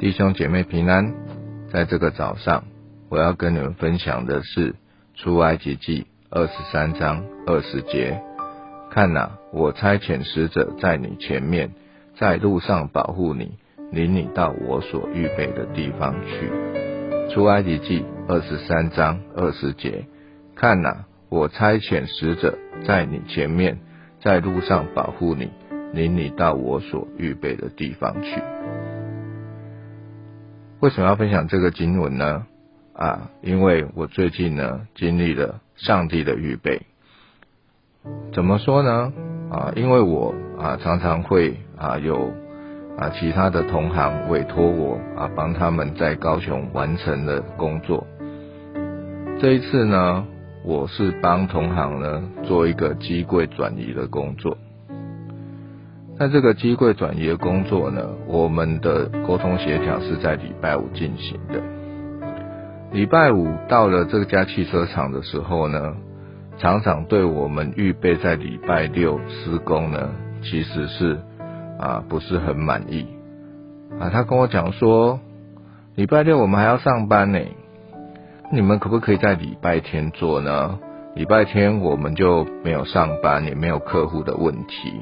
弟兄姐妹平安，在这个早上，我要跟你们分享的是出埃及记二十三章二十节。看哪，我差遣使者在你前面，在路上保护你，领你到我所预备的地方去。出埃及记二十三章二十节。看哪，我差遣使者在你前面，在路上保护你，领你到我所预备的地方去。为什么要分享这个经文呢？啊，因为我最近呢经历了上帝的预备。怎么说呢？啊，因为我啊常常会啊有啊其他的同行委托我啊帮他们在高雄完成的工作。这一次呢，我是帮同行呢做一个机柜转移的工作。那这个机柜转移的工作呢，我们的沟通协调是在礼拜五进行的。礼拜五到了这家汽车厂的时候呢，厂长对我们预备在礼拜六施工呢，其实是啊不是很满意啊。他跟我讲说，礼拜六我们还要上班呢，你们可不可以在礼拜天做呢？礼拜天我们就没有上班，也没有客户的问题。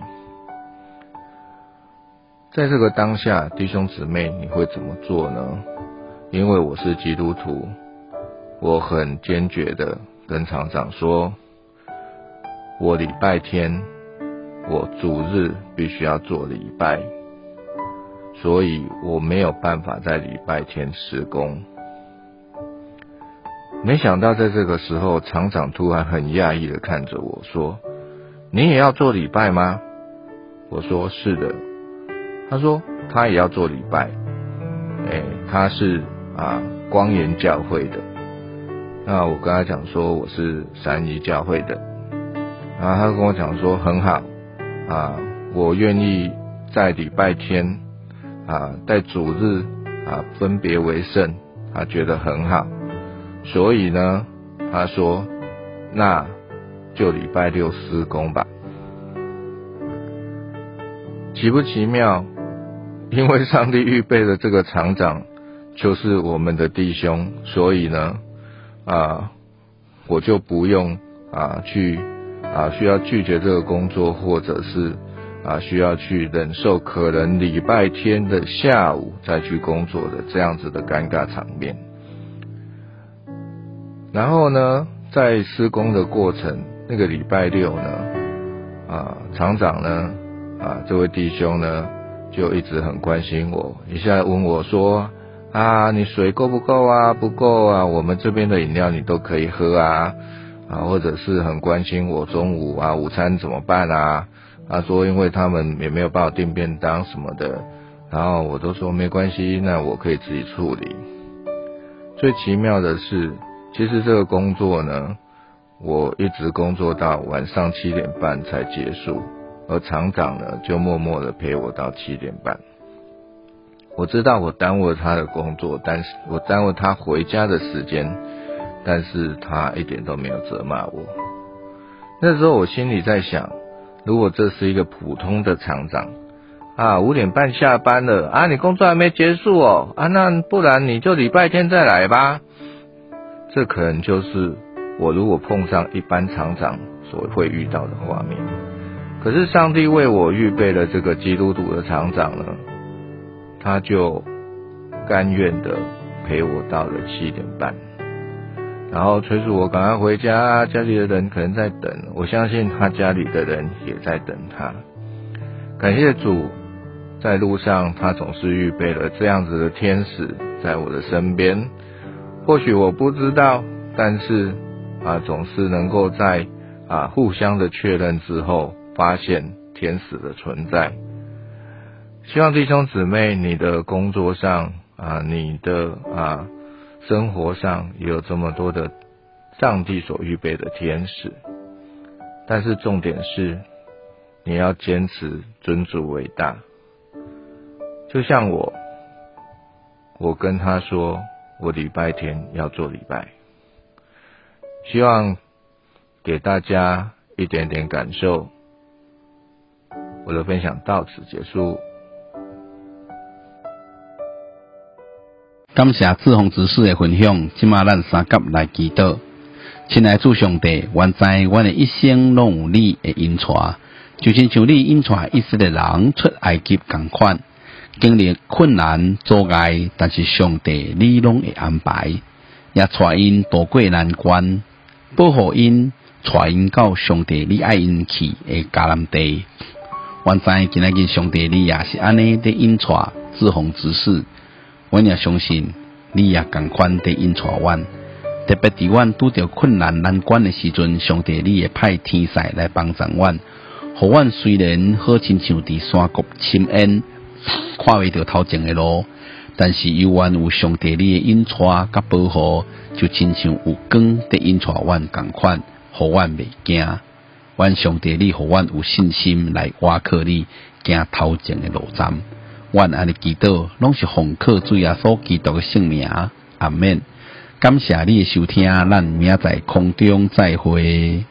在这个当下，弟兄姊妹，你会怎么做呢？因为我是基督徒，我很坚决的跟厂长说，我礼拜天，我主日必须要做礼拜，所以我没有办法在礼拜天施工。没想到在这个时候，厂长突然很讶异的看着我说：“你也要做礼拜吗？”我说：“是的。”他说他也要做礼拜，哎，他是啊光岩教会的。那我跟他讲说我是三一教会的，然后他跟我讲说很好啊，我愿意在礼拜天啊在主日啊分别为圣，他觉得很好，所以呢他说那就礼拜六施工吧，奇不奇妙？因为上帝预备的这个厂长就是我们的弟兄，所以呢，啊，我就不用啊去啊需要拒绝这个工作，或者是啊需要去忍受可能礼拜天的下午再去工作的这样子的尴尬场面。然后呢，在施工的过程，那个礼拜六呢，啊，厂长呢，啊，这位弟兄呢。就一直很关心我，一下问我说：“啊，你水够不够啊？不够啊？我们这边的饮料你都可以喝啊，啊，或者是很关心我中午啊午餐怎么办啊？他说因为他们也没有帮我订便当什么的，然后我都说没关系，那我可以自己处理。最奇妙的是，其实这个工作呢，我一直工作到晚上七点半才结束。”而厂长呢，就默默的陪我到七点半。我知道我耽误了他的工作，但是我耽误他回家的时间，但是他一点都没有责骂我。那时候我心里在想，如果这是一个普通的厂长啊，五点半下班了啊，你工作还没结束哦啊，那不然你就礼拜天再来吧。这可能就是我如果碰上一般厂长所会遇到的画面。可是上帝为我预备了这个基督徒的厂长呢，他就甘愿的陪我到了七点半，然后催促我赶快回家，家里的人可能在等，我相信他家里的人也在等他。感谢主，在路上他总是预备了这样子的天使在我的身边，或许我不知道，但是啊，总是能够在啊互相的确认之后。发现天使的存在，希望弟兄姊妹，你的工作上啊，你的啊生活上也有这么多的上帝所预备的天使。但是重点是，你要坚持尊主伟大。就像我，我跟他说，我礼拜天要做礼拜，希望给大家一点点感受。我的分享到此结束。感谢志宏执事的分享，即马咱三甲来祈祷。亲爱主上帝，愿在阮的一生拢有你的引带，就亲像你引带以色列人出埃及共款，经历困难阻碍，但是上帝你拢会安排，也带因渡过难关，保护因，带因到上帝你爱因去的迦南地。愿在今仔日上帝你也是安尼的引带志宏执事。阮也相信，你也共款地引带阮，特别伫阮拄着困难难关的时阵，上帝你会派天使来帮助阮，互阮虽然好亲像伫山谷深渊，看未着头前的路，但是犹原有上帝你的引带甲保护，就亲像有光地引带阮共款，互阮袂惊。阮上帝你互阮有信心来挖靠你，行头前诶路站。阮安尼祈祷，拢是奉靠主耶稣基督诶圣名，阿免。感谢你诶收听，咱明仔载空中再会。